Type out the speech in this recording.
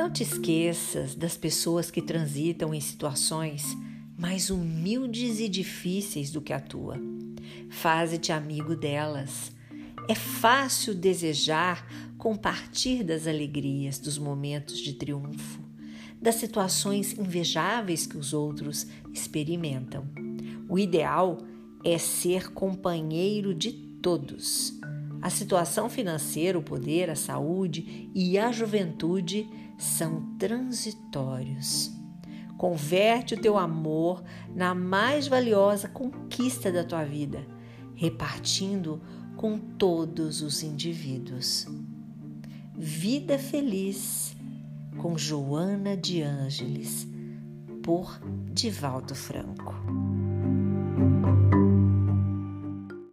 Não te esqueças das pessoas que transitam em situações mais humildes e difíceis do que a tua. Faze-te amigo delas. É fácil desejar compartilhar das alegrias, dos momentos de triunfo, das situações invejáveis que os outros experimentam. O ideal é ser companheiro de todos. A situação financeira, o poder, a saúde e a juventude são transitórios. Converte o teu amor na mais valiosa conquista da tua vida, repartindo com todos os indivíduos. Vida Feliz com Joana de Ângeles, por Divaldo Franco.